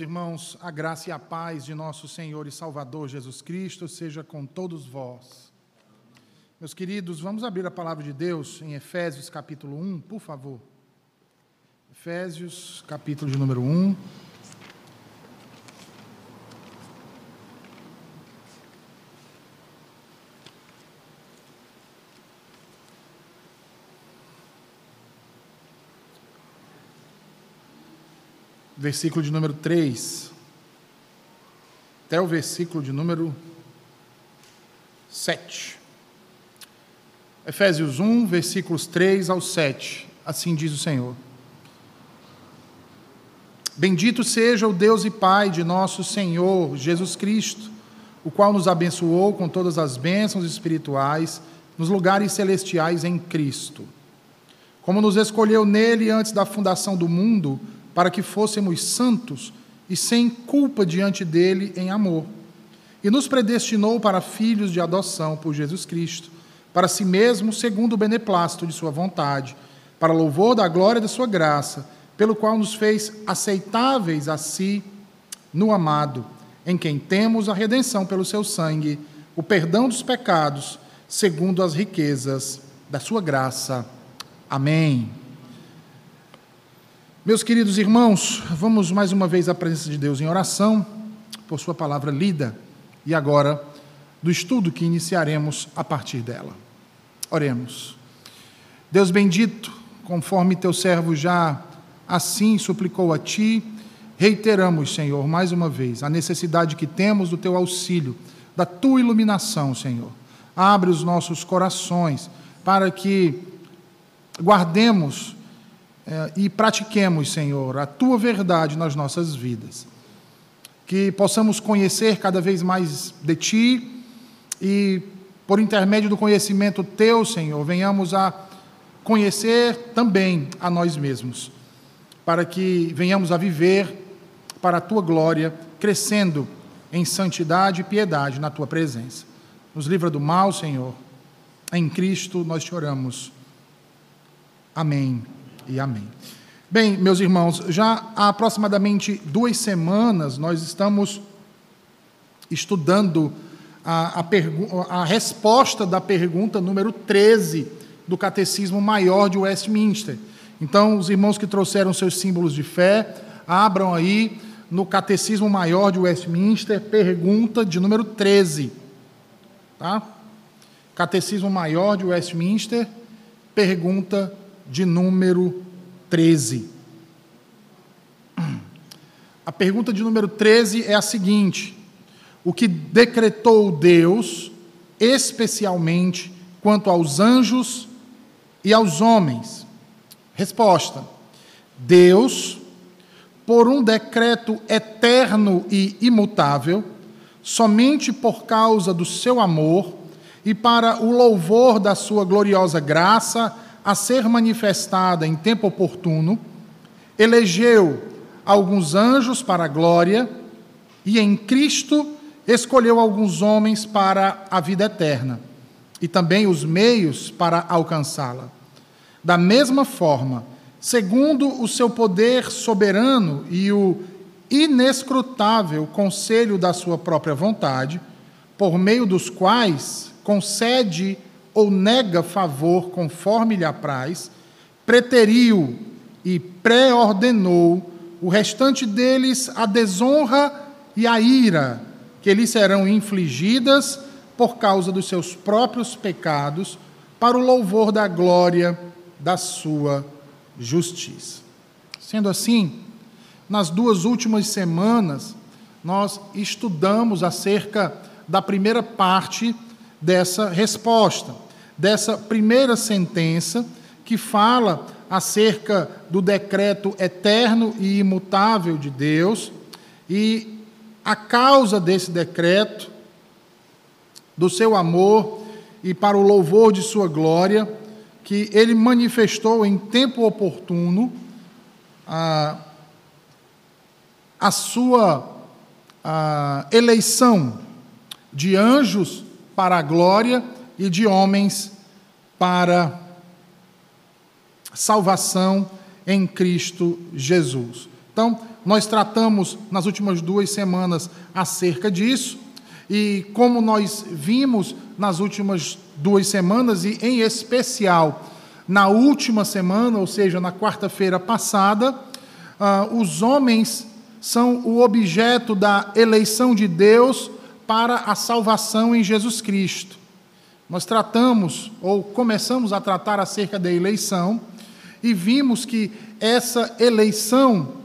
Irmãos, a graça e a paz de nosso Senhor e Salvador Jesus Cristo seja com todos vós. Meus queridos, vamos abrir a palavra de Deus em Efésios capítulo 1, por favor. Efésios capítulo de número 1. Versículo de número 3, até o versículo de número 7. Efésios 1, versículos 3 ao 7. Assim diz o Senhor. Bendito seja o Deus e Pai de nosso Senhor Jesus Cristo, o qual nos abençoou com todas as bênçãos espirituais nos lugares celestiais em Cristo. Como nos escolheu nele antes da fundação do mundo, para que fôssemos santos e sem culpa diante dele em amor. E nos predestinou para filhos de adoção por Jesus Cristo, para si mesmo, segundo o beneplácito de sua vontade, para louvor da glória da sua graça, pelo qual nos fez aceitáveis a si no amado, em quem temos a redenção pelo seu sangue, o perdão dos pecados, segundo as riquezas da sua graça. Amém. Meus queridos irmãos, vamos mais uma vez à presença de Deus em oração, por Sua palavra lida e agora do estudo que iniciaremos a partir dela. Oremos. Deus bendito, conforme Teu servo já assim suplicou a Ti, reiteramos, Senhor, mais uma vez, a necessidade que temos do Teu auxílio, da Tua iluminação, Senhor. Abre os nossos corações para que guardemos é, e pratiquemos, Senhor, a tua verdade nas nossas vidas. Que possamos conhecer cada vez mais de ti e, por intermédio do conhecimento teu, Senhor, venhamos a conhecer também a nós mesmos, para que venhamos a viver para a tua glória, crescendo em santidade e piedade na tua presença. Nos livra do mal, Senhor. Em Cristo nós te oramos. Amém e amém. Bem, meus irmãos, já há aproximadamente duas semanas nós estamos estudando a, a, a resposta da pergunta número 13 do Catecismo Maior de Westminster. Então, os irmãos que trouxeram seus símbolos de fé, abram aí no Catecismo Maior de Westminster, pergunta de número 13. Tá? Catecismo Maior de Westminster, pergunta de número 13. A pergunta de número 13 é a seguinte: O que decretou Deus, especialmente quanto aos anjos e aos homens? Resposta: Deus, por um decreto eterno e imutável, somente por causa do seu amor e para o louvor da sua gloriosa graça, a ser manifestada em tempo oportuno, elegeu alguns anjos para a glória e em Cristo escolheu alguns homens para a vida eterna e também os meios para alcançá-la. Da mesma forma, segundo o seu poder soberano e o inescrutável conselho da sua própria vontade, por meio dos quais concede ou nega favor conforme lhe apraz, preteriu e pré-ordenou o restante deles a desonra e a ira que lhes serão infligidas por causa dos seus próprios pecados, para o louvor da glória da sua justiça. Sendo assim, nas duas últimas semanas, nós estudamos acerca da primeira parte dessa resposta dessa primeira sentença que fala acerca do decreto eterno e imutável de Deus. E a causa desse decreto, do seu amor e para o louvor de sua glória, que ele manifestou em tempo oportuno a, a sua a eleição de anjos para a glória e de homens para salvação em Cristo Jesus. Então, nós tratamos nas últimas duas semanas acerca disso, e como nós vimos nas últimas duas semanas, e em especial na última semana, ou seja, na quarta-feira passada, uh, os homens são o objeto da eleição de Deus para a salvação em Jesus Cristo. Nós tratamos, ou começamos a tratar acerca da eleição, e vimos que essa eleição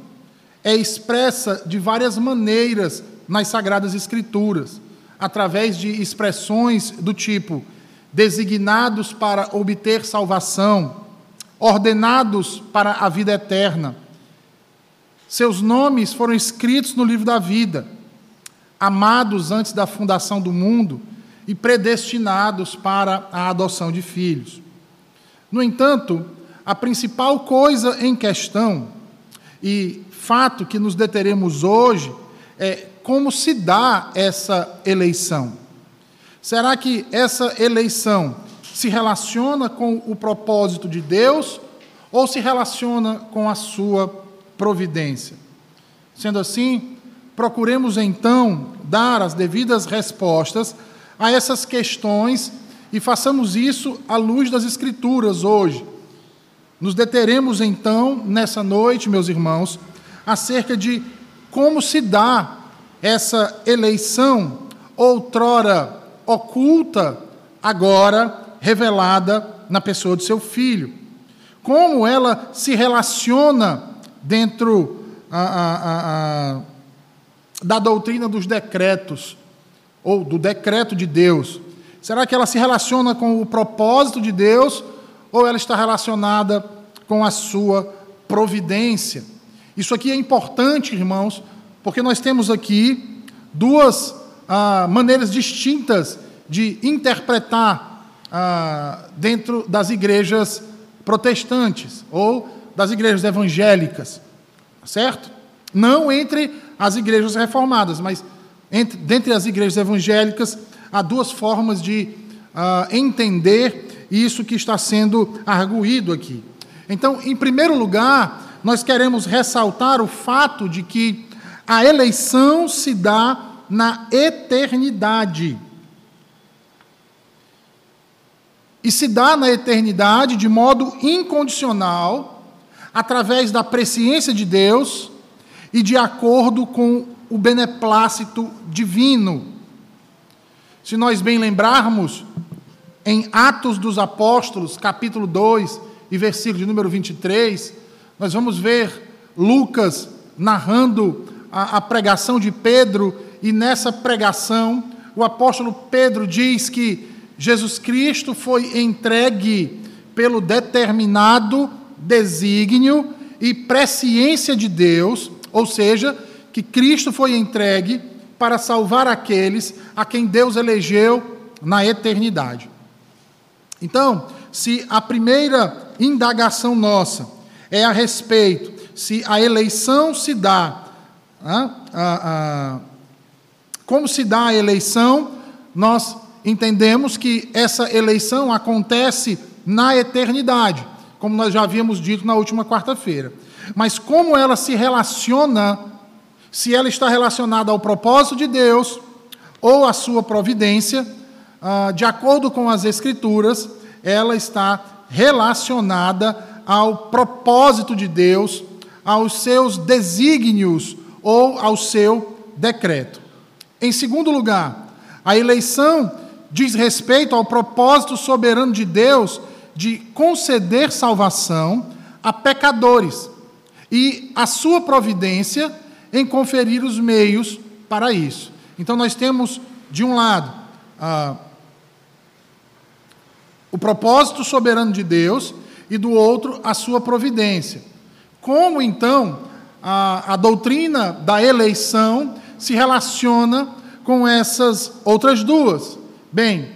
é expressa de várias maneiras nas Sagradas Escrituras, através de expressões do tipo designados para obter salvação, ordenados para a vida eterna. Seus nomes foram escritos no livro da vida, amados antes da fundação do mundo e predestinados para a adoção de filhos. No entanto, a principal coisa em questão e fato que nos deteremos hoje é como se dá essa eleição. Será que essa eleição se relaciona com o propósito de Deus ou se relaciona com a sua providência? Sendo assim, procuremos então dar as devidas respostas a essas questões e façamos isso à luz das Escrituras hoje. Nos deteremos então, nessa noite, meus irmãos, acerca de como se dá essa eleição outrora oculta, agora revelada na pessoa do seu filho. Como ela se relaciona dentro a, a, a, da doutrina dos decretos, ou do decreto de Deus? Será que ela se relaciona com o propósito de Deus, ou ela está relacionada com a sua providência? Isso aqui é importante, irmãos, porque nós temos aqui duas ah, maneiras distintas de interpretar ah, dentro das igrejas protestantes ou das igrejas evangélicas, certo? Não entre as igrejas reformadas, mas entre, dentre as igrejas evangélicas há duas formas de ah, entender isso que está sendo arguído aqui. Então, em primeiro lugar, nós queremos ressaltar o fato de que a eleição se dá na eternidade. E se dá na eternidade de modo incondicional, através da presciência de Deus e de acordo com o beneplácito divino. Se nós bem lembrarmos, em Atos dos Apóstolos, capítulo 2 e versículo de número 23, nós vamos ver Lucas narrando a, a pregação de Pedro e nessa pregação, o apóstolo Pedro diz que Jesus Cristo foi entregue pelo determinado desígnio e presciência de Deus, ou seja, que Cristo foi entregue para salvar aqueles a quem Deus elegeu na eternidade. Então, se a primeira indagação nossa é a respeito se a eleição se dá a, a, como se dá a eleição? Nós entendemos que essa eleição acontece na eternidade, como nós já havíamos dito na última quarta-feira. Mas como ela se relaciona, se ela está relacionada ao propósito de Deus ou à sua providência, ah, de acordo com as Escrituras, ela está relacionada ao propósito de Deus, aos seus desígnios ou ao seu decreto. Em segundo lugar, a eleição diz respeito ao propósito soberano de Deus de conceder salvação a pecadores e a sua providência em conferir os meios para isso. Então, nós temos, de um lado, o propósito soberano de Deus e do outro, a sua providência. Como então a, a doutrina da eleição se relaciona com essas outras duas? Bem,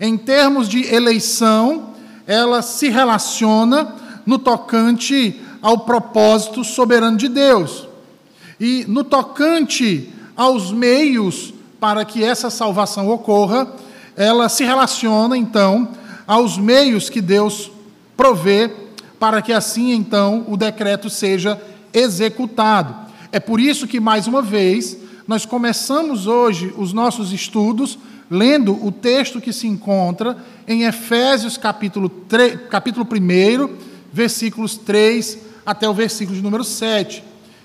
em termos de eleição, ela se relaciona no tocante ao propósito soberano de Deus. E no tocante aos meios para que essa salvação ocorra, ela se relaciona então aos meios que Deus provê para que assim então o decreto seja executado. É por isso que, mais uma vez, nós começamos hoje os nossos estudos lendo o texto que se encontra em Efésios capítulo, 3, capítulo 1, versículos 3 até o versículo de número 7.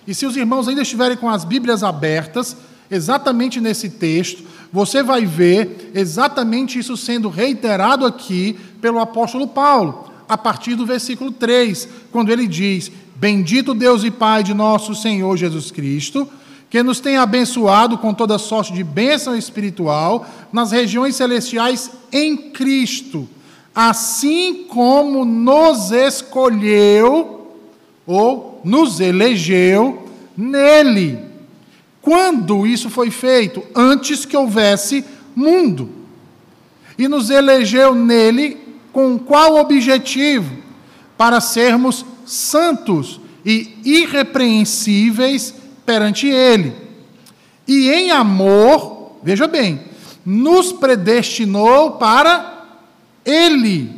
E se os irmãos ainda estiverem com as Bíblias abertas, exatamente nesse texto, você vai ver exatamente isso sendo reiterado aqui pelo apóstolo Paulo, a partir do versículo 3, quando ele diz: Bendito Deus e Pai de nosso Senhor Jesus Cristo que nos tem abençoado com toda sorte de bênção espiritual nas regiões celestiais em Cristo, assim como nos escolheu ou nos elegeu nele. Quando isso foi feito? Antes que houvesse mundo. E nos elegeu nele com qual objetivo? Para sermos santos e irrepreensíveis perante Ele. E em amor, veja bem, nos predestinou para Ele,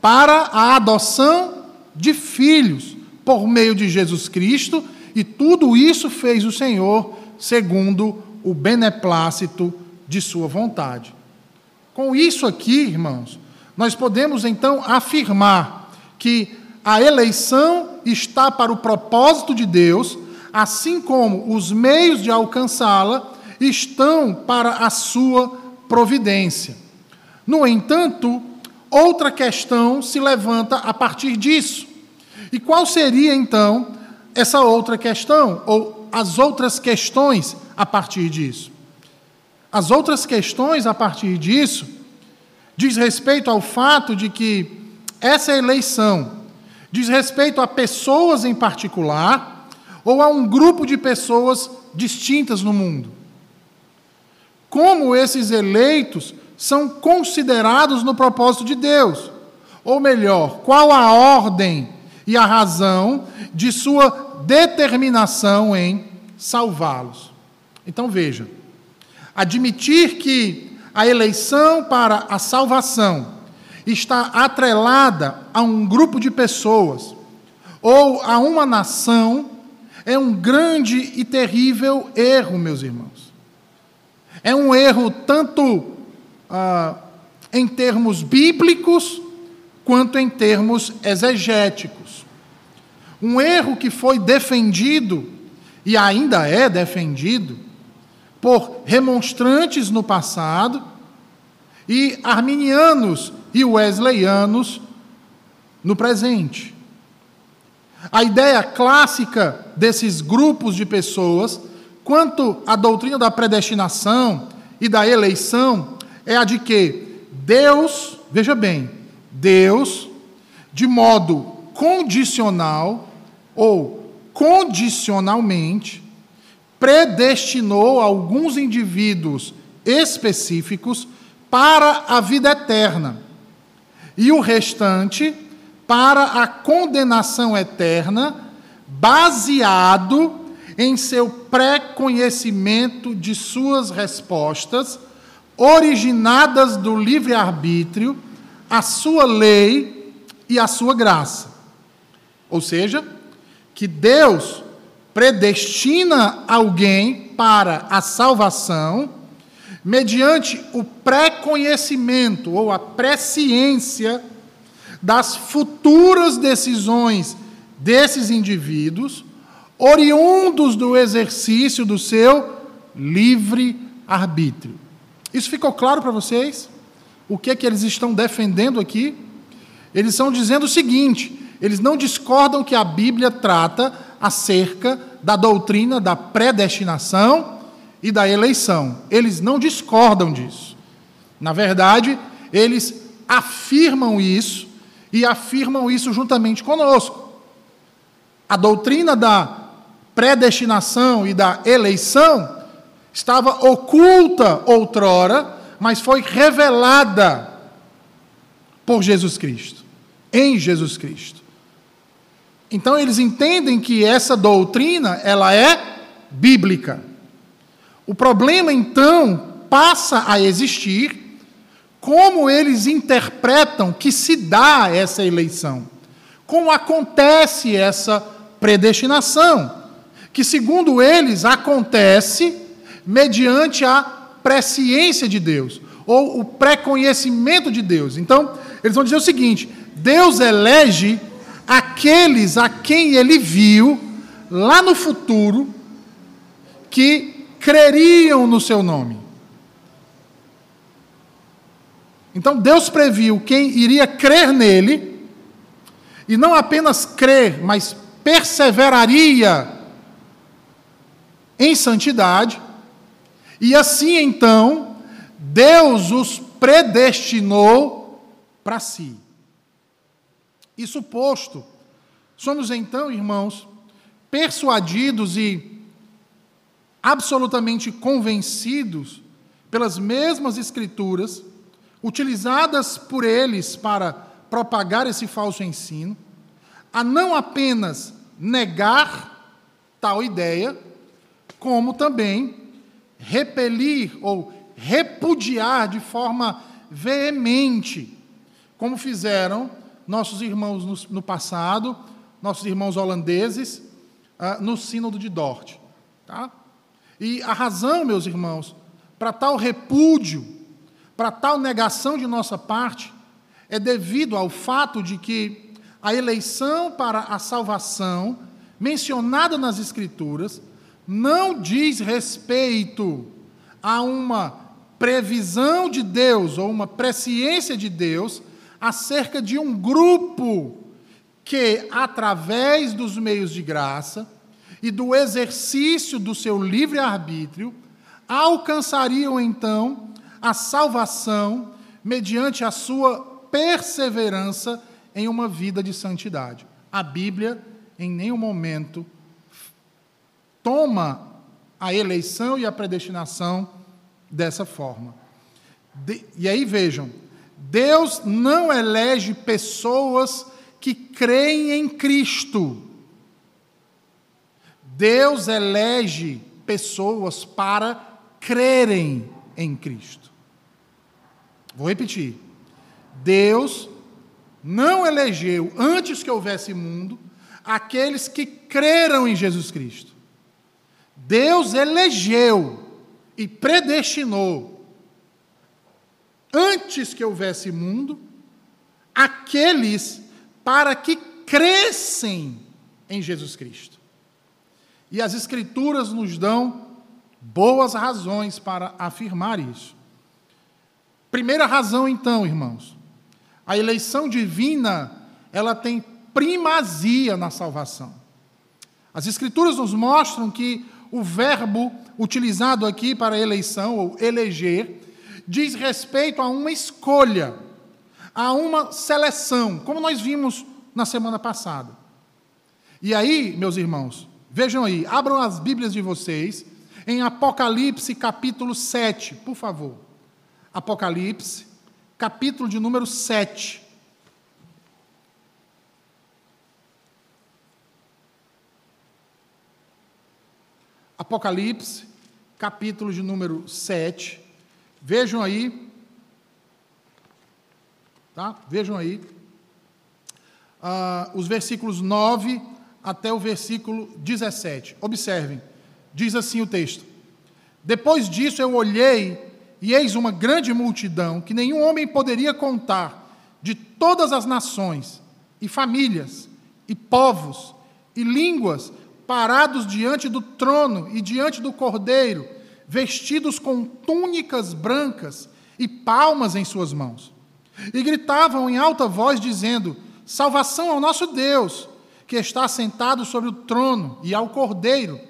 para a adoção de filhos, por meio de Jesus Cristo, e tudo isso fez o Senhor segundo o beneplácito de Sua vontade. Com isso aqui, irmãos, nós podemos então afirmar que a eleição está para o propósito de Deus assim como os meios de alcançá-la estão para a sua providência. No entanto, outra questão se levanta a partir disso. E qual seria então essa outra questão, ou as outras questões a partir disso? As outras questões a partir disso diz respeito ao fato de que essa eleição diz respeito a pessoas em particular ou a um grupo de pessoas distintas no mundo. Como esses eleitos são considerados no propósito de Deus? Ou melhor, qual a ordem e a razão de sua determinação em salvá-los? Então veja: admitir que a eleição para a salvação está atrelada a um grupo de pessoas ou a uma nação é um grande e terrível erro, meus irmãos. É um erro tanto ah, em termos bíblicos quanto em termos exegéticos. Um erro que foi defendido e ainda é defendido por remonstrantes no passado e arminianos e wesleyanos no presente. A ideia clássica desses grupos de pessoas, quanto à doutrina da predestinação e da eleição, é a de que Deus, veja bem, Deus, de modo condicional ou condicionalmente, predestinou alguns indivíduos específicos para a vida eterna. E o restante para a condenação eterna, baseado em seu pré-conhecimento de suas respostas, originadas do livre-arbítrio, a sua lei e a sua graça. Ou seja, que Deus predestina alguém para a salvação mediante o pré-conhecimento ou a presciência das futuras decisões desses indivíduos, oriundos do exercício do seu livre arbítrio. Isso ficou claro para vocês? O que é que eles estão defendendo aqui? Eles estão dizendo o seguinte: eles não discordam que a Bíblia trata acerca da doutrina da predestinação e da eleição. Eles não discordam disso. Na verdade, eles afirmam isso e afirmam isso juntamente conosco. A doutrina da predestinação e da eleição estava oculta outrora, mas foi revelada por Jesus Cristo, em Jesus Cristo. Então eles entendem que essa doutrina, ela é bíblica. O problema então passa a existir como eles interpretam que se dá essa eleição, como acontece essa predestinação, que, segundo eles, acontece mediante a presciência de Deus, ou o pré-conhecimento de Deus. Então, eles vão dizer o seguinte: Deus elege aqueles a quem ele viu lá no futuro que creriam no seu nome. Então Deus previu quem iria crer nele, e não apenas crer, mas perseveraria em santidade, e assim então, Deus os predestinou para si. Isso posto, somos então, irmãos, persuadidos e absolutamente convencidos pelas mesmas Escrituras, utilizadas por eles para propagar esse falso ensino, a não apenas negar tal ideia, como também repelir ou repudiar de forma veemente, como fizeram nossos irmãos no, passado, nossos irmãos holandeses, uh, no Sínodo de Dort. Tá? E a razão, meus irmãos, para tal repúdio, para tal negação de nossa parte, é devido ao fato de que a eleição para a salvação, mencionada nas Escrituras, não diz respeito a uma previsão de Deus ou uma presciência de Deus acerca de um grupo que, através dos meios de graça e do exercício do seu livre-arbítrio, alcançariam então a salvação mediante a sua perseverança em uma vida de santidade. A Bíblia, em nenhum momento, toma a eleição e a predestinação dessa forma. De, e aí vejam, Deus não elege pessoas que creem em Cristo. Deus elege pessoas para crerem em Cristo. Vou repetir. Deus não elegeu, antes que houvesse mundo, aqueles que creram em Jesus Cristo. Deus elegeu e predestinou, antes que houvesse mundo, aqueles para que crescem em Jesus Cristo. E as Escrituras nos dão boas razões para afirmar isso. Primeira razão, então, irmãos, a eleição divina, ela tem primazia na salvação. As Escrituras nos mostram que o verbo utilizado aqui para eleição, ou eleger, diz respeito a uma escolha, a uma seleção, como nós vimos na semana passada. E aí, meus irmãos, vejam aí, abram as Bíblias de vocês em Apocalipse capítulo 7, por favor. Apocalipse, capítulo de número 7. Apocalipse, capítulo de número 7. Vejam aí. Tá? Vejam aí. Uh, os versículos 9 até o versículo 17. Observem. Diz assim o texto: Depois disso eu olhei, e eis uma grande multidão que nenhum homem poderia contar, de todas as nações, e famílias, e povos, e línguas, parados diante do trono e diante do cordeiro, vestidos com túnicas brancas e palmas em suas mãos. E gritavam em alta voz, dizendo: Salvação ao nosso Deus, que está sentado sobre o trono, e ao cordeiro,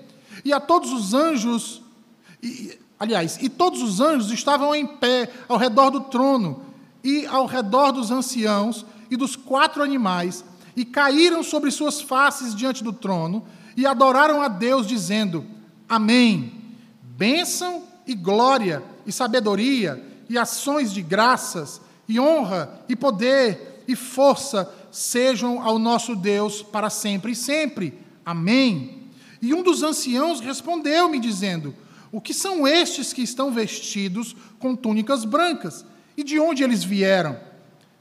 e a todos os anjos. E, aliás, e todos os anjos estavam em pé ao redor do trono, e ao redor dos anciãos e dos quatro animais, e caíram sobre suas faces diante do trono e adoraram a Deus, dizendo: Amém. Bênção e glória e sabedoria e ações de graças e honra e poder e força sejam ao nosso Deus para sempre e sempre. Amém. E um dos anciãos respondeu-me, dizendo: O que são estes que estão vestidos com túnicas brancas? E de onde eles vieram?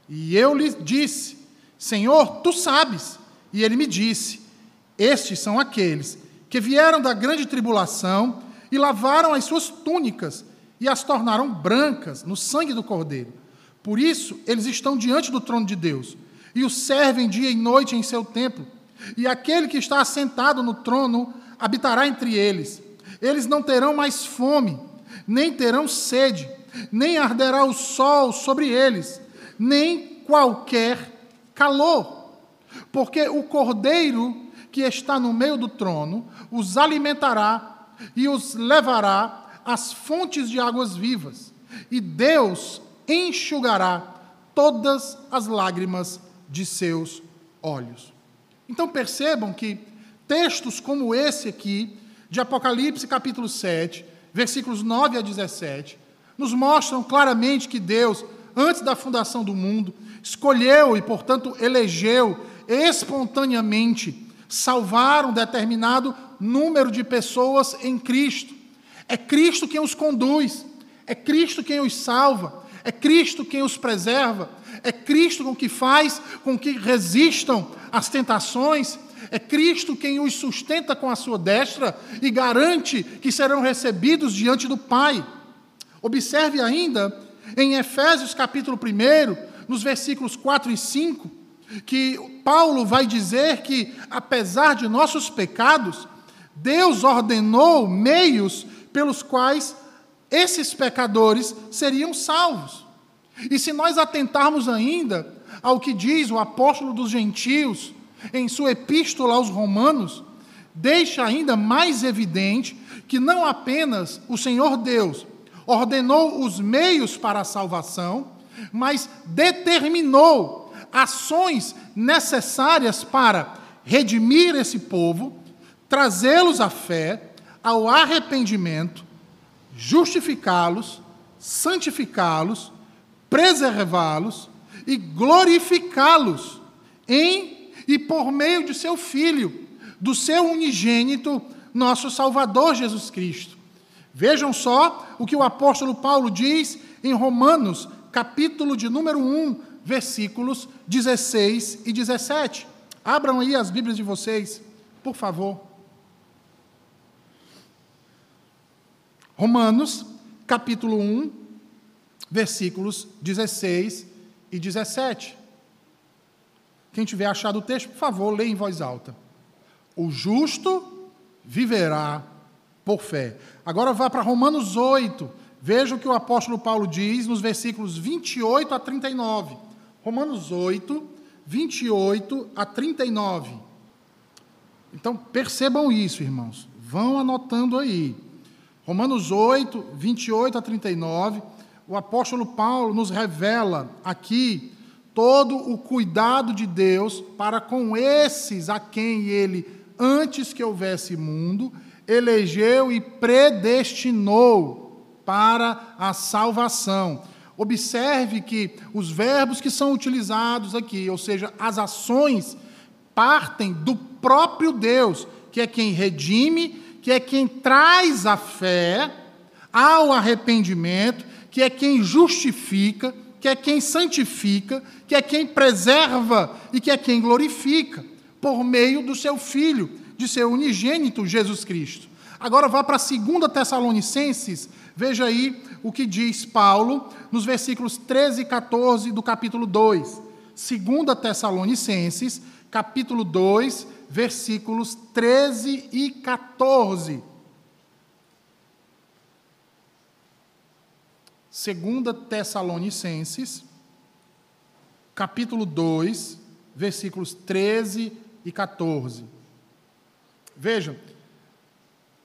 E eu lhe disse: Senhor, tu sabes. E ele me disse: estes são aqueles que vieram da grande tribulação e lavaram as suas túnicas e as tornaram brancas no sangue do Cordeiro. Por isso, eles estão diante do trono de Deus e o servem dia e noite em seu templo. E aquele que está assentado no trono habitará entre eles. Eles não terão mais fome, nem terão sede, nem arderá o sol sobre eles, nem qualquer calor, porque o cordeiro que está no meio do trono os alimentará e os levará às fontes de águas vivas, e Deus enxugará todas as lágrimas de seus olhos. Então percebam que textos como esse aqui, de Apocalipse capítulo 7, versículos 9 a 17, nos mostram claramente que Deus, antes da fundação do mundo, escolheu e, portanto, elegeu espontaneamente salvar um determinado número de pessoas em Cristo. É Cristo quem os conduz, é Cristo quem os salva, é Cristo quem os preserva, é Cristo com que faz com que resistam às tentações, é Cristo quem os sustenta com a sua destra e garante que serão recebidos diante do Pai. Observe ainda em Efésios capítulo 1, nos versículos 4 e 5, que Paulo vai dizer que, apesar de nossos pecados, Deus ordenou meios pelos quais esses pecadores seriam salvos. E se nós atentarmos ainda ao que diz o apóstolo dos gentios em sua epístola aos Romanos, deixa ainda mais evidente que não apenas o Senhor Deus ordenou os meios para a salvação, mas determinou ações necessárias para redimir esse povo, trazê-los à fé, ao arrependimento, justificá-los, santificá-los, preservá-los e glorificá-los em e por meio de seu Filho, do seu unigênito, nosso Salvador Jesus Cristo. Vejam só o que o apóstolo Paulo diz em Romanos, capítulo de número 1, versículos 16 e 17. Abram aí as Bíblias de vocês, por favor. Romanos, capítulo 1, versículos 16 e 17. Quem tiver achado o texto, por favor, leia em voz alta. O justo viverá por fé. Agora vá para Romanos 8. Veja o que o apóstolo Paulo diz nos versículos 28 a 39. Romanos 8, 28 a 39. Então percebam isso, irmãos. Vão anotando aí. Romanos 8, 28 a 39. O apóstolo Paulo nos revela aqui todo o cuidado de Deus para com esses a quem ele, antes que houvesse mundo, elegeu e predestinou para a salvação. Observe que os verbos que são utilizados aqui, ou seja, as ações, partem do próprio Deus, que é quem redime, que é quem traz a fé ao arrependimento, que é quem justifica, que é quem santifica, que é quem preserva e que é quem glorifica, por meio do seu Filho, de seu unigênito Jesus Cristo. Agora vá para 2 Tessalonicenses, veja aí o que diz Paulo nos versículos 13 e 14 do capítulo 2. 2 Tessalonicenses, capítulo 2, versículos 13 e 14. 2 Tessalonicenses, capítulo 2, versículos 13 e 14. Vejam,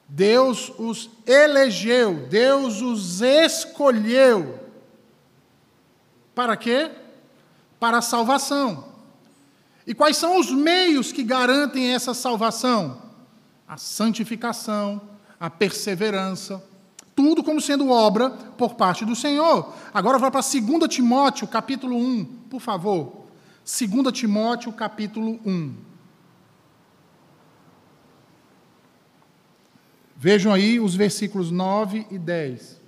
Deus os elegeu, Deus os escolheu. Para quê? Para a salvação. E quais são os meios que garantem essa salvação? A santificação, a perseverança, tudo como sendo obra por parte do Senhor. Agora vá para 2 Timóteo, capítulo 1, por favor. 2 Timóteo, capítulo 1. Vejam aí os versículos 9 e 10.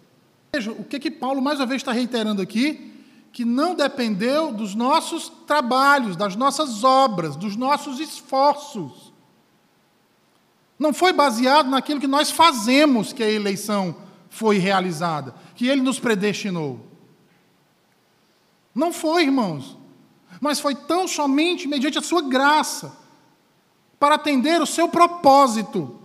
Vejam o que, que Paulo mais uma vez está reiterando aqui, que não dependeu dos nossos trabalhos, das nossas obras, dos nossos esforços. Não foi baseado naquilo que nós fazemos que a eleição foi realizada, que ele nos predestinou. Não foi, irmãos. Mas foi tão somente mediante a sua graça, para atender o seu propósito,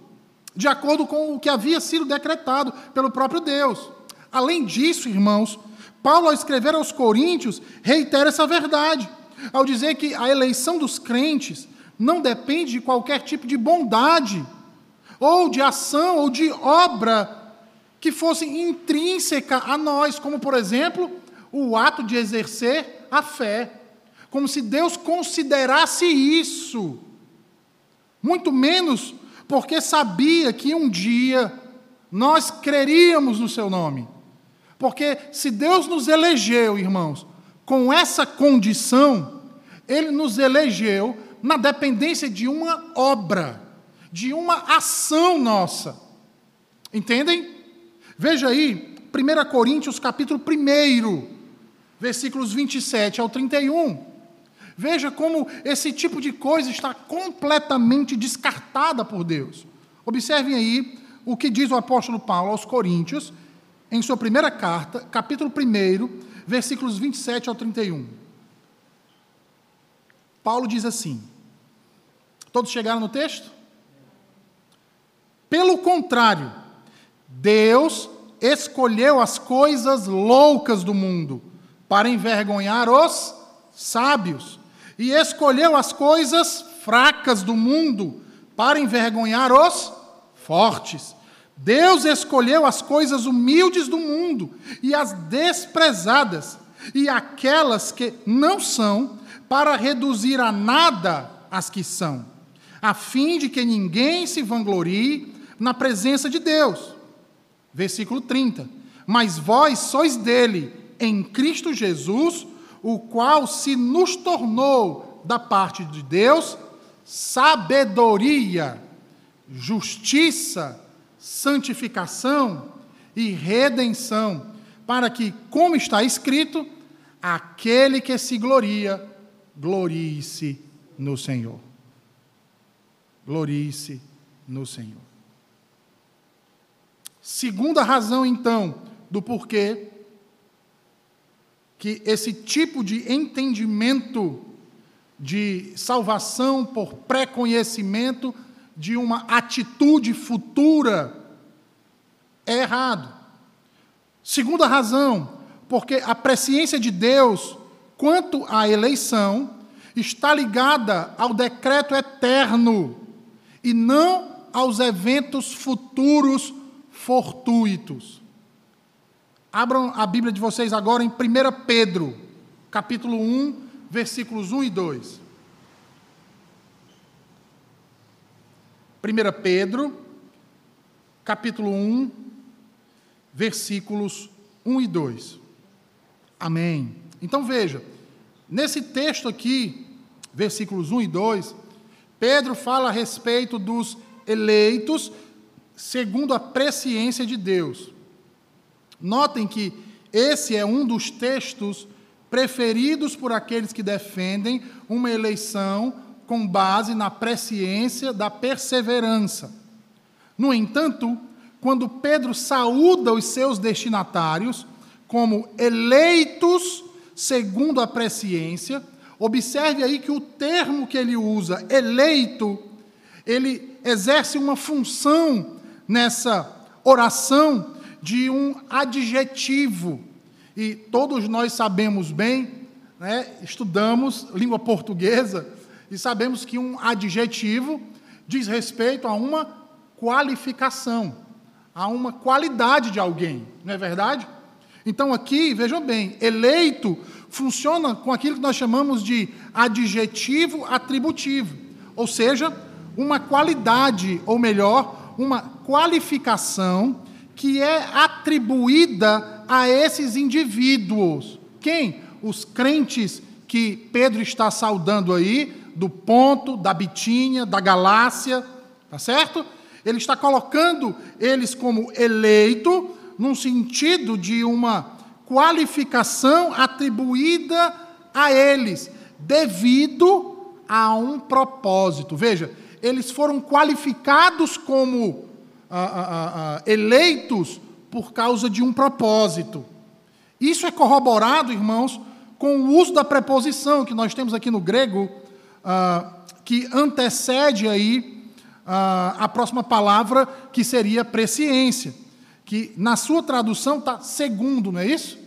de acordo com o que havia sido decretado pelo próprio Deus. Além disso, irmãos, Paulo, ao escrever aos Coríntios, reitera essa verdade, ao dizer que a eleição dos crentes não depende de qualquer tipo de bondade, ou de ação, ou de obra que fosse intrínseca a nós, como, por exemplo, o ato de exercer a fé. Como se Deus considerasse isso. Muito menos porque sabia que um dia nós creríamos no seu nome. Porque se Deus nos elegeu, irmãos, com essa condição, Ele nos elegeu na dependência de uma obra, de uma ação nossa. Entendem? Veja aí, 1 Coríntios capítulo 1, versículos 27 ao 31. Veja como esse tipo de coisa está completamente descartada por Deus. Observem aí o que diz o apóstolo Paulo aos Coríntios, em sua primeira carta, capítulo 1, versículos 27 ao 31. Paulo diz assim: Todos chegaram no texto? Pelo contrário, Deus escolheu as coisas loucas do mundo para envergonhar os sábios, e escolheu as coisas fracas do mundo para envergonhar os fortes. Deus escolheu as coisas humildes do mundo e as desprezadas, e aquelas que não são, para reduzir a nada as que são, a fim de que ninguém se vanglorie na presença de Deus. Versículo 30. Mas vós sois dele, em Cristo Jesus, o qual se nos tornou da parte de Deus sabedoria, justiça, santificação e redenção, para que, como está escrito, aquele que se gloria, glorie-se no Senhor. Glorie-se no Senhor. Segunda razão, então, do porquê que esse tipo de entendimento de salvação por pré-conhecimento de uma atitude futura é errado. Segunda razão, porque a presciência de Deus quanto à eleição está ligada ao decreto eterno e não aos eventos futuros fortuitos. Abram a Bíblia de vocês agora em 1 Pedro, capítulo 1, versículos 1 e 2. 1 Pedro, capítulo 1, versículos 1 e 2. Amém. Então veja, nesse texto aqui, versículos 1 e 2, Pedro fala a respeito dos eleitos segundo a presciência de Deus. Notem que esse é um dos textos preferidos por aqueles que defendem uma eleição com base na presciência da perseverança. No entanto, quando Pedro saúda os seus destinatários como eleitos segundo a presciência, observe aí que o termo que ele usa, eleito, ele exerce uma função nessa oração de um adjetivo. E todos nós sabemos bem, né, estudamos língua portuguesa, e sabemos que um adjetivo diz respeito a uma qualificação, a uma qualidade de alguém, não é verdade? Então aqui, vejam bem, eleito funciona com aquilo que nós chamamos de adjetivo atributivo, ou seja, uma qualidade, ou melhor, uma qualificação que é atribuída a esses indivíduos. Quem? Os crentes que Pedro está saudando aí, do Ponto, da Bitínia, da Galácia, tá certo? Ele está colocando eles como eleito, num sentido de uma qualificação atribuída a eles, devido a um propósito. Veja, eles foram qualificados como ah, ah, ah, eleitos por causa de um propósito. Isso é corroborado, irmãos, com o uso da preposição que nós temos aqui no grego, que antecede aí a próxima palavra, que seria presciência, que na sua tradução está segundo, não é isso?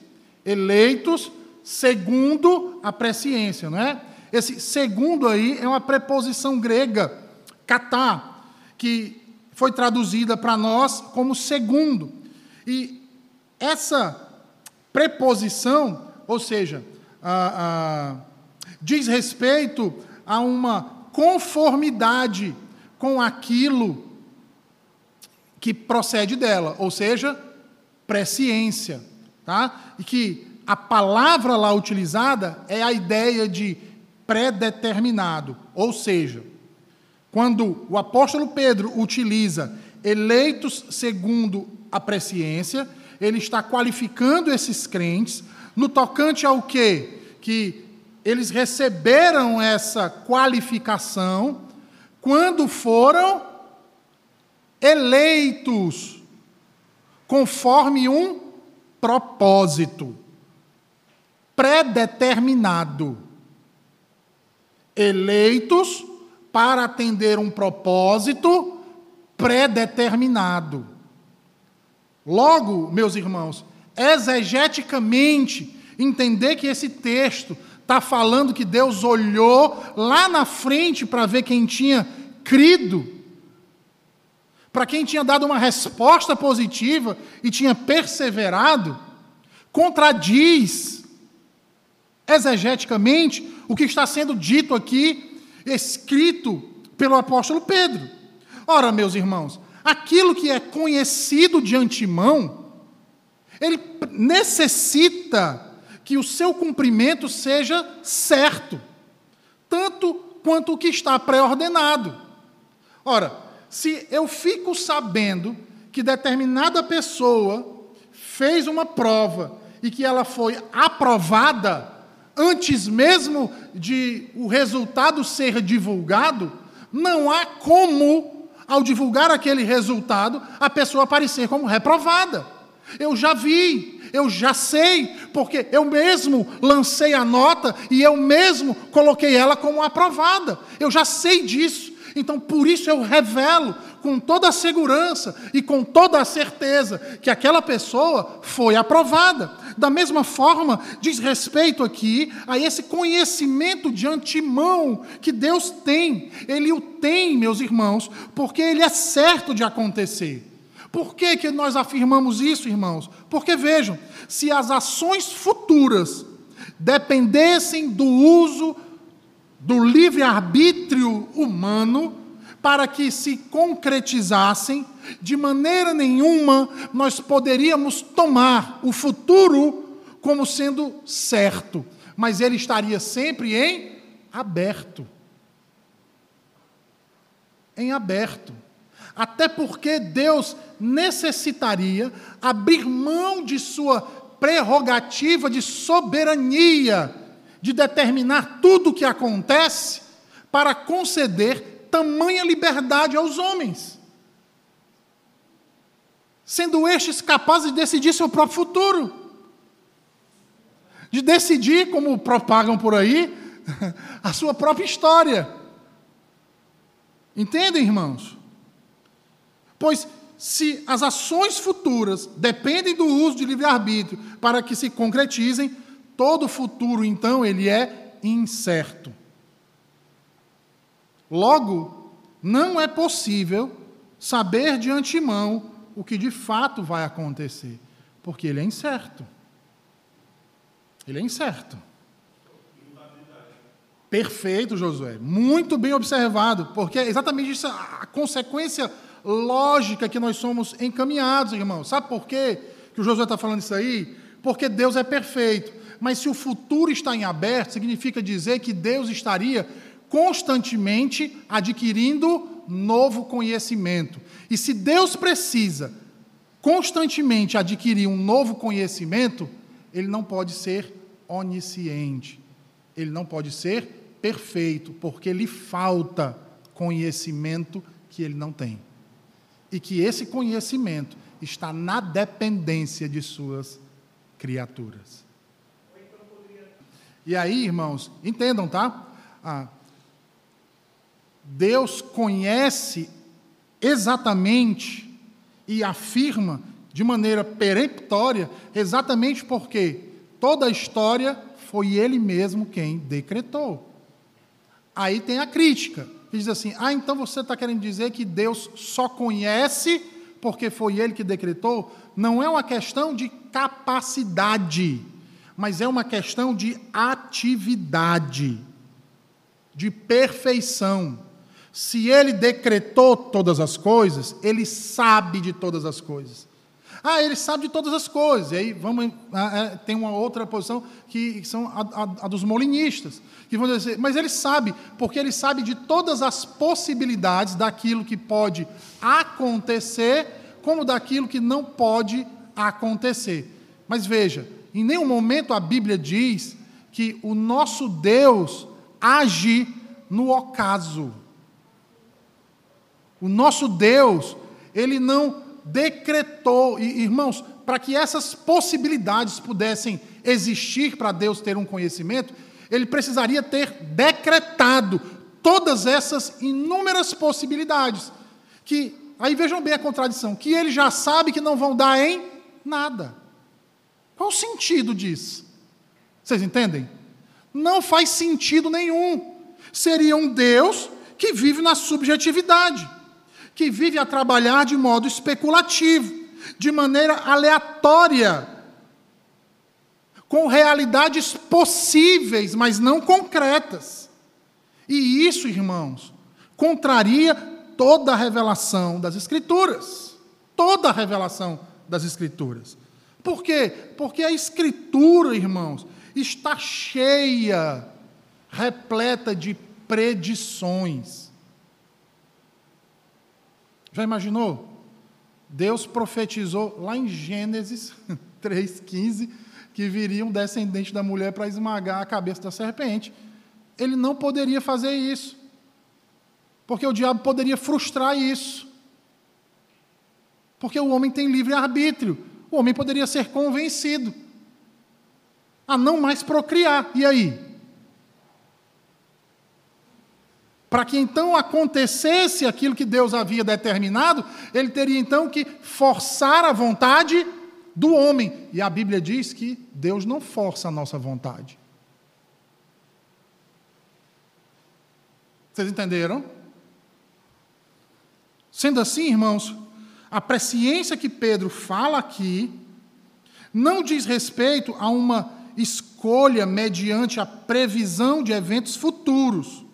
Eleitos segundo a presciência, não é? Esse segundo aí é uma preposição grega, katá, que foi traduzida para nós como segundo. E essa preposição, ou seja, diz respeito a uma conformidade com aquilo que procede dela, ou seja, presciência, tá? E que a palavra lá utilizada é a ideia de predeterminado, ou seja, quando o apóstolo Pedro utiliza eleitos segundo a presciência, ele está qualificando esses crentes no tocante ao quê? Que eles receberam essa qualificação quando foram eleitos conforme um propósito predeterminado. Eleitos para atender um propósito predeterminado. Logo, meus irmãos, exegeticamente, entender que esse texto está falando que Deus olhou lá na frente para ver quem tinha crido, para quem tinha dado uma resposta positiva e tinha perseverado, contradiz exegeticamente o que está sendo dito aqui, escrito pelo apóstolo Pedro. Ora, meus irmãos, aquilo que é conhecido de antemão, ele necessita que o seu cumprimento seja certo, tanto quanto o que está pré-ordenado. Ora, se eu fico sabendo que determinada pessoa fez uma prova e que ela foi aprovada antes mesmo de o resultado ser divulgado, não há como ao divulgar aquele resultado, a pessoa aparecer como reprovada. Eu já vi, eu já sei, porque eu mesmo lancei a nota e eu mesmo coloquei ela como aprovada. Eu já sei disso. Então, por isso eu revelo com toda a segurança e com toda a certeza que aquela pessoa foi aprovada. Da mesma forma, diz respeito aqui a esse conhecimento de antemão que Deus tem. Ele o tem, meus irmãos, porque ele é certo de acontecer. Por que, que nós afirmamos isso, irmãos? Porque vejam, se as ações futuras dependessem do uso do livre-arbítrio humano, para que se concretizassem, de maneira nenhuma nós poderíamos tomar o futuro como sendo certo, mas ele estaria sempre em aberto. Em aberto. Até porque Deus necessitaria abrir mão de sua prerrogativa de soberania, de determinar tudo o que acontece, para conceder tamanha liberdade aos homens, sendo estes capazes de decidir seu próprio futuro, de decidir, como propagam por aí, a sua própria história. Entendem, irmãos? Pois se as ações futuras dependem do uso de livre-arbítrio para que se concretizem, todo futuro, então, ele é incerto. Logo, não é possível saber de antemão o que de fato vai acontecer, porque ele é incerto. Ele é incerto. Perfeito, Josué. Muito bem observado, porque é exatamente isso a consequência lógica que nós somos encaminhados, irmãos. Sabe por quê que o Josué está falando isso aí? Porque Deus é perfeito. Mas se o futuro está em aberto, significa dizer que Deus estaria constantemente adquirindo novo conhecimento. E se Deus precisa constantemente adquirir um novo conhecimento, ele não pode ser onisciente, ele não pode ser perfeito, porque lhe falta conhecimento que ele não tem. E que esse conhecimento está na dependência de suas criaturas. E aí, irmãos, entendam, tá? Ah, Deus conhece exatamente e afirma de maneira peremptória, exatamente porque toda a história foi Ele mesmo quem decretou. Aí tem a crítica, que diz assim: ah, então você está querendo dizer que Deus só conhece porque foi Ele que decretou? Não é uma questão de capacidade, mas é uma questão de atividade, de perfeição. Se ele decretou todas as coisas, ele sabe de todas as coisas. Ah, ele sabe de todas as coisas. E aí vamos, ah, é, tem uma outra posição que, são a, a, a, dos molinistas, que vão dizer, mas ele sabe, porque ele sabe de todas as possibilidades daquilo que pode acontecer, como daquilo que não pode acontecer. Mas veja, em nenhum momento a Bíblia diz que o nosso Deus age no ocaso. O nosso Deus, ele não decretou, e, irmãos, para que essas possibilidades pudessem existir para Deus ter um conhecimento, ele precisaria ter decretado todas essas inúmeras possibilidades. Que, aí vejam bem a contradição, que ele já sabe que não vão dar em nada. Qual o sentido disso? Vocês entendem? Não faz sentido nenhum. Seria um Deus que vive na subjetividade que vive a trabalhar de modo especulativo, de maneira aleatória, com realidades possíveis, mas não concretas. E isso, irmãos, contraria toda a revelação das Escrituras. Toda a revelação das Escrituras. Por quê? Porque a Escritura, irmãos, está cheia, repleta de predições. Já imaginou? Deus profetizou lá em Gênesis 3,15 que viria um descendente da mulher para esmagar a cabeça da serpente. Ele não poderia fazer isso, porque o diabo poderia frustrar isso. Porque o homem tem livre arbítrio. O homem poderia ser convencido a não mais procriar. E aí? Para que então acontecesse aquilo que Deus havia determinado, ele teria então que forçar a vontade do homem. E a Bíblia diz que Deus não força a nossa vontade. Vocês entenderam? Sendo assim, irmãos, a presciência que Pedro fala aqui não diz respeito a uma escolha mediante a previsão de eventos futuros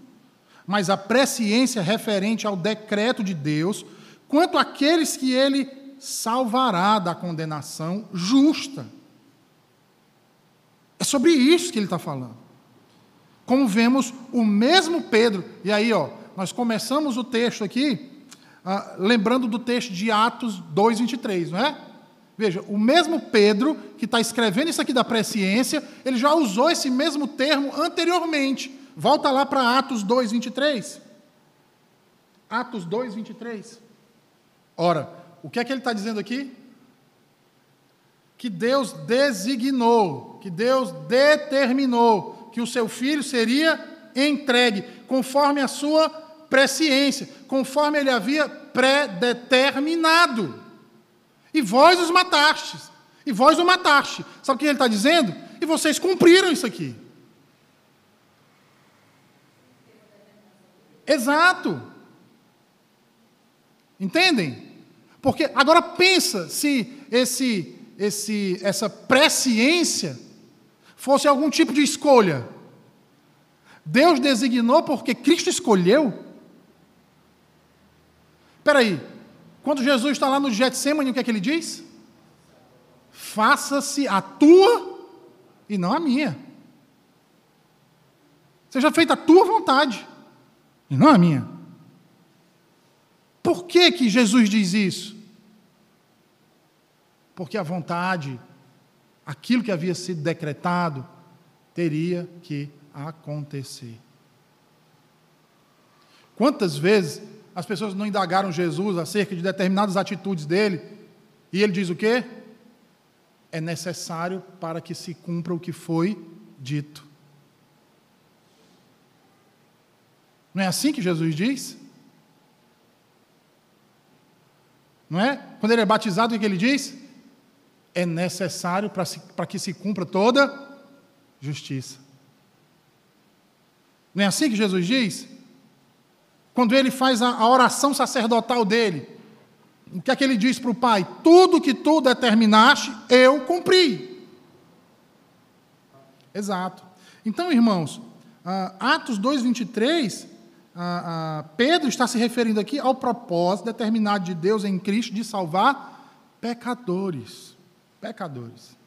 mas a presciência referente ao decreto de Deus quanto àqueles que ele salvará da condenação justa. É sobre isso que ele está falando. Como vemos o mesmo Pedro, e aí, ó, nós começamos o texto aqui, ah, lembrando do texto de Atos 2, 23, não é? Veja, o mesmo Pedro que está escrevendo isso aqui da presciência, ele já usou esse mesmo termo anteriormente Volta lá para Atos 2, 23. Atos 2, 23. Ora, o que é que ele está dizendo aqui? Que Deus designou, que Deus determinou que o seu filho seria entregue conforme a sua presciência, conforme ele havia predeterminado. E vós os matastes. E vós o mataste. Sabe o que ele está dizendo? E vocês cumpriram isso aqui. Exato. Entendem? Porque agora pensa se esse, esse, essa presciência fosse algum tipo de escolha. Deus designou porque Cristo escolheu. Espera aí, quando Jesus está lá no Getsemane, o que é que ele diz? Faça-se a tua e não a minha. Seja feita a tua vontade e não a minha. Por que, que Jesus diz isso? Porque a vontade, aquilo que havia sido decretado, teria que acontecer. Quantas vezes as pessoas não indagaram Jesus acerca de determinadas atitudes dele? E ele diz o quê? É necessário para que se cumpra o que foi dito. Não é assim que Jesus diz? Não é? Quando ele é batizado, o que ele diz? É necessário para que se cumpra toda justiça. Não é assim que Jesus diz? Quando ele faz a, oração sacerdotal dele, o que é que ele diz para o Pai? Tudo que tu determinaste, eu cumpri. Exato. Então, irmãos, uh, Atos 2,23 ah, ah, Pedro está se referindo aqui ao propósito determinado de Deus em Cristo de salvar pecadores. Pecadores.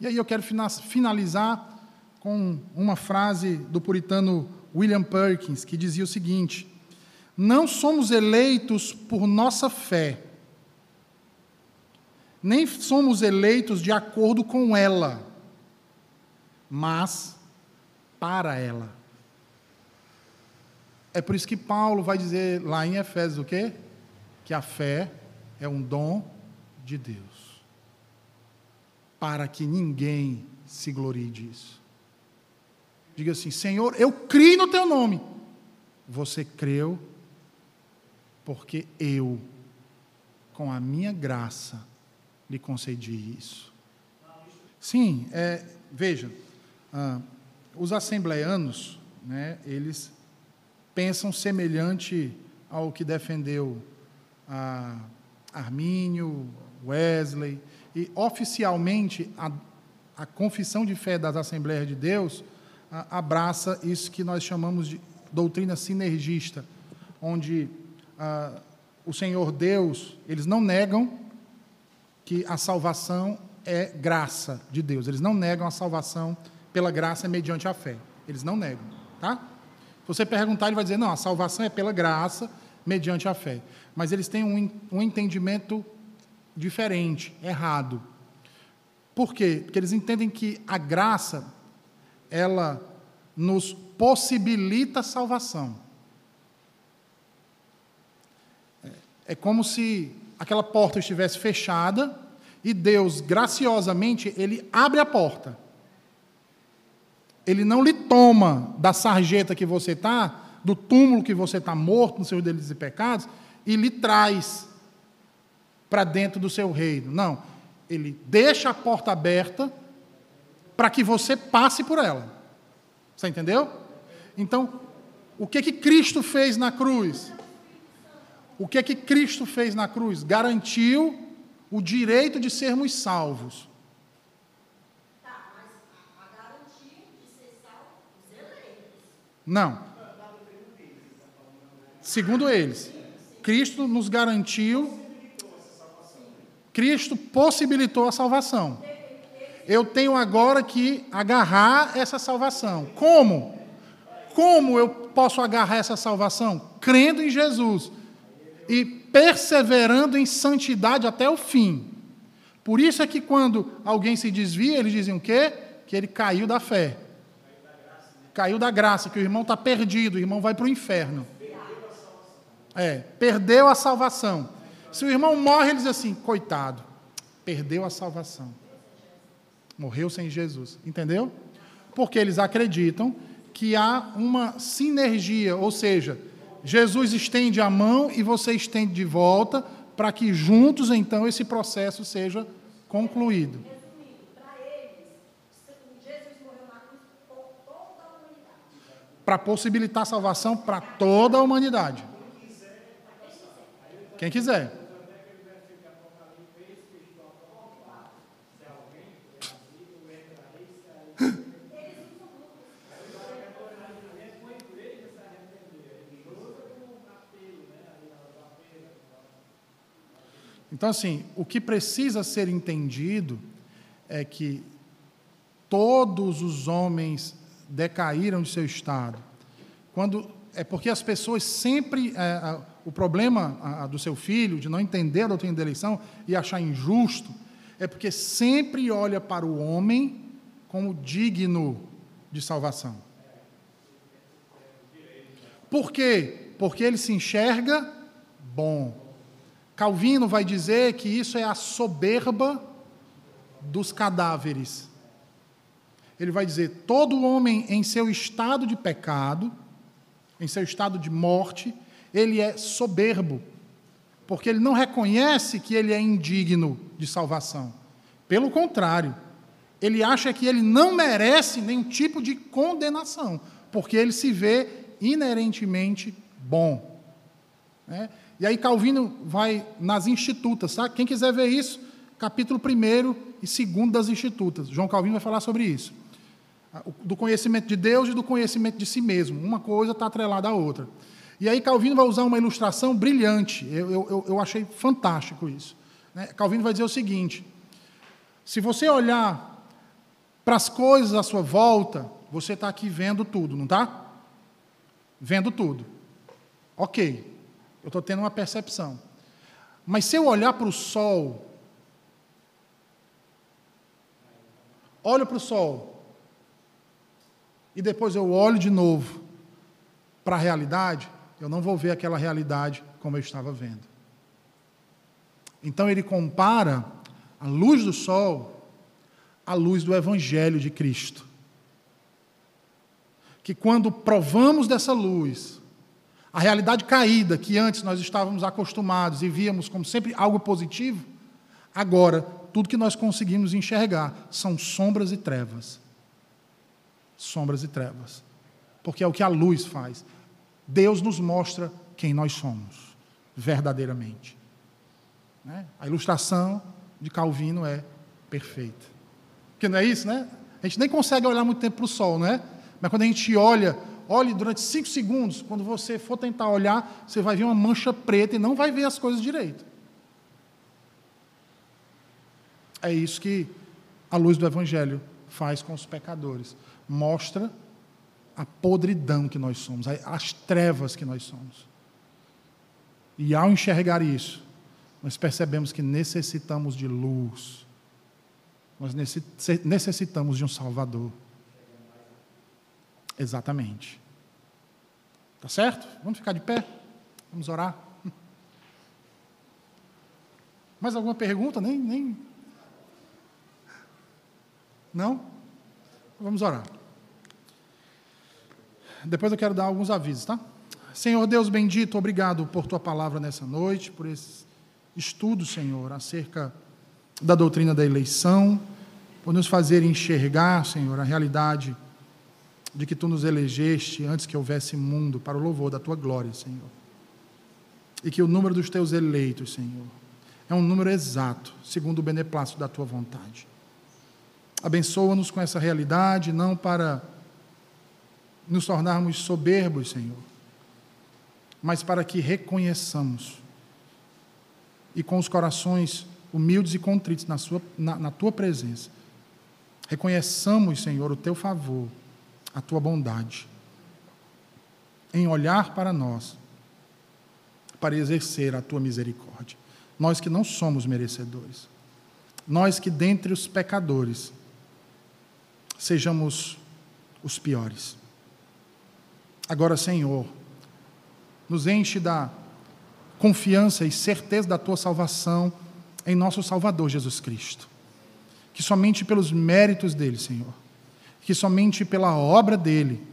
E aí eu quero finalizar com uma frase do puritano William Perkins, que dizia o seguinte: Não somos eleitos por nossa fé, nem somos eleitos de acordo com ela, mas para ela. É por isso que Paulo vai dizer lá em Efésios o quê? Que a fé é um dom de Deus. Para que ninguém se glorie disso. Diga assim: Senhor, eu criei no teu nome. Você creu porque eu, com a minha graça, lhe concedi isso. Sim, é, veja, ah, os assembleanos, né, eles pensam semelhante ao que defendeu a Armínio, Wesley, e oficialmente a, a confissão de fé das Assembleias de Deus a, abraça isso que nós chamamos de doutrina sinergista, onde a, o Senhor Deus, eles não negam que a salvação é graça de Deus, eles não negam a salvação pela graça mediante a fé, eles não negam, tá? Você perguntar, ele vai dizer: não, a salvação é pela graça, mediante a fé. Mas eles têm um, um entendimento diferente, errado. Por quê? Porque eles entendem que a graça, ela nos possibilita a salvação. É, é como se aquela porta estivesse fechada e Deus, graciosamente, ele abre a porta ele não lhe toma da sarjeta que você está, do túmulo que você está morto nos seus delitos e pecados, e lhe traz para dentro do seu reino. Não. Ele deixa a porta aberta para que você passe por ela. Você entendeu? Então, o que que Cristo fez na cruz? O que que Cristo fez na cruz? Garantiu o direito de sermos salvos. Não. Segundo eles, Cristo nos garantiu, Cristo possibilitou a salvação. Eu tenho agora que agarrar essa salvação. Como? Como eu posso agarrar essa salvação? Crendo em Jesus e perseverando em santidade até o fim. Por isso é que quando alguém se desvia, eles dizem o quê? Que ele caiu da fé caiu da graça, que o irmão está perdido, o irmão vai para o inferno. É, perdeu a salvação. Se o irmão morre, ele diz assim: coitado, perdeu a salvação. Morreu sem Jesus. Entendeu? Porque eles acreditam que há uma sinergia, ou seja, Jesus estende a mão e você estende de volta, para que juntos então esse processo seja concluído. Para possibilitar salvação para toda a humanidade. Quem quiser. Então, assim, o que precisa ser entendido é que todos os homens decaíram de seu estado. Quando é porque as pessoas sempre é, o problema a, do seu filho de não entender a doutrina da eleição e achar injusto é porque sempre olha para o homem como digno de salvação. Por quê? Porque ele se enxerga bom. Calvino vai dizer que isso é a soberba dos cadáveres. Ele vai dizer: todo homem em seu estado de pecado, em seu estado de morte, ele é soberbo, porque ele não reconhece que ele é indigno de salvação. Pelo contrário, ele acha que ele não merece nenhum tipo de condenação, porque ele se vê inerentemente bom. Né? E aí Calvino vai nas institutas, tá? Quem quiser ver isso, capítulo 1 e 2 das institutas. João Calvino vai falar sobre isso. Do conhecimento de Deus e do conhecimento de si mesmo. Uma coisa está atrelada à outra. E aí Calvino vai usar uma ilustração brilhante. Eu, eu, eu achei fantástico isso. Né? Calvino vai dizer o seguinte: se você olhar para as coisas à sua volta, você está aqui vendo tudo, não está? Vendo tudo. Ok. Eu estou tendo uma percepção. Mas se eu olhar para o sol, olho para o sol, e depois eu olho de novo para a realidade, eu não vou ver aquela realidade como eu estava vendo. Então ele compara a luz do sol à luz do Evangelho de Cristo. Que quando provamos dessa luz, a realidade caída que antes nós estávamos acostumados e víamos como sempre algo positivo, agora tudo que nós conseguimos enxergar são sombras e trevas. Sombras e trevas. Porque é o que a luz faz. Deus nos mostra quem nós somos, verdadeiramente. Né? A ilustração de Calvino é perfeita. Porque não é isso, né? A gente nem consegue olhar muito tempo para o sol, não é? Mas quando a gente olha Olhe durante cinco segundos. Quando você for tentar olhar, você vai ver uma mancha preta e não vai ver as coisas direito. É isso que a luz do Evangelho faz com os pecadores. Mostra a podridão que nós somos, as trevas que nós somos. E ao enxergar isso, nós percebemos que necessitamos de luz. Nós necessitamos de um Salvador. Exatamente. Tá certo? Vamos ficar de pé? Vamos orar? Mais alguma pergunta? Nem, nem. Não? Vamos orar. Depois eu quero dar alguns avisos, tá? Senhor Deus bendito, obrigado por tua palavra nessa noite, por esse estudo, Senhor, acerca da doutrina da eleição, por nos fazer enxergar, Senhor, a realidade de que tu nos elegeste antes que houvesse mundo para o louvor da tua glória, Senhor. E que o número dos teus eleitos, Senhor, é um número exato, segundo o beneplácito da tua vontade. Abençoa-nos com essa realidade, não para nos tornarmos soberbos, Senhor, mas para que reconheçamos e com os corações humildes e contritos na, sua, na, na tua presença, reconheçamos, Senhor, o teu favor a tua bondade, em olhar para nós, para exercer a tua misericórdia. Nós que não somos merecedores, nós que dentre os pecadores sejamos os piores. Agora, Senhor, nos enche da confiança e certeza da tua salvação em nosso Salvador Jesus Cristo. Que somente pelos méritos dele, Senhor, que somente pela obra dele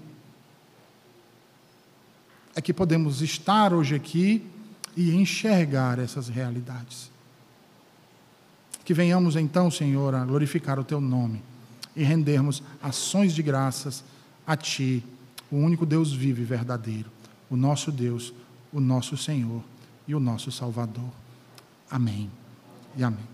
é que podemos estar hoje aqui e enxergar essas realidades. Que venhamos então, Senhor, a glorificar o teu nome e rendermos ações de graças a ti, o único Deus vivo e verdadeiro, o nosso Deus, o nosso Senhor e o nosso Salvador. Amém e amém.